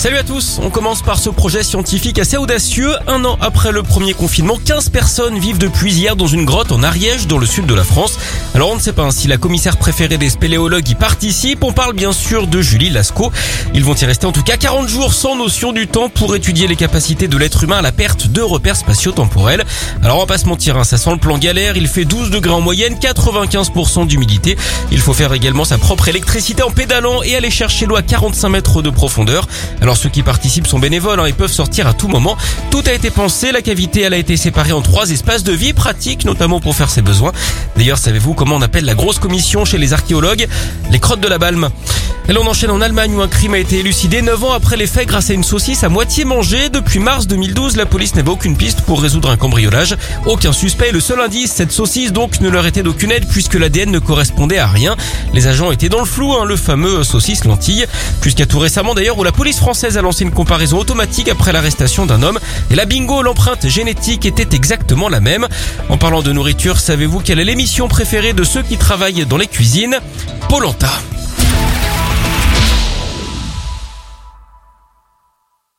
Salut à tous, on commence par ce projet scientifique assez audacieux. Un an après le premier confinement, 15 personnes vivent depuis hier dans une grotte en Ariège, dans le sud de la France. Alors on ne sait pas si la commissaire préférée des spéléologues y participe, on parle bien sûr de Julie Lascaux. Ils vont y rester en tout cas 40 jours sans notion du temps pour étudier les capacités de l'être humain à la perte de repères spatio-temporels. Alors on va pas se mentir, hein, ça sent le plan galère, il fait 12 degrés en moyenne, 95% d'humidité. Il faut faire également sa propre électricité en pédalant et aller chercher l'eau à 45 mètres de profondeur. Ceux qui participent sont bénévoles hein, et peuvent sortir à tout moment. Tout a été pensé, la cavité elle a été séparée en trois espaces de vie pratiques, notamment pour faire ses besoins. D'ailleurs, savez-vous comment on appelle la grosse commission chez les archéologues? Les crottes de la Balme. Et l'on enchaîne en Allemagne où un crime a été élucidé 9 ans après les faits grâce à une saucisse à moitié mangée. Depuis mars 2012, la police n'avait aucune piste pour résoudre un cambriolage. Aucun suspect. Le seul indice, cette saucisse donc ne leur était d'aucune aide puisque l'ADN ne correspondait à rien. Les agents étaient dans le flou, hein, le fameux saucisse lentille. Jusqu'à tout récemment d'ailleurs où la police française a lancé une comparaison automatique après l'arrestation d'un homme. Et la bingo, l'empreinte génétique était exactement la même. En parlant de nourriture, savez-vous quelle est l'émission préférée de ceux qui travaillent dans les cuisines? Polenta.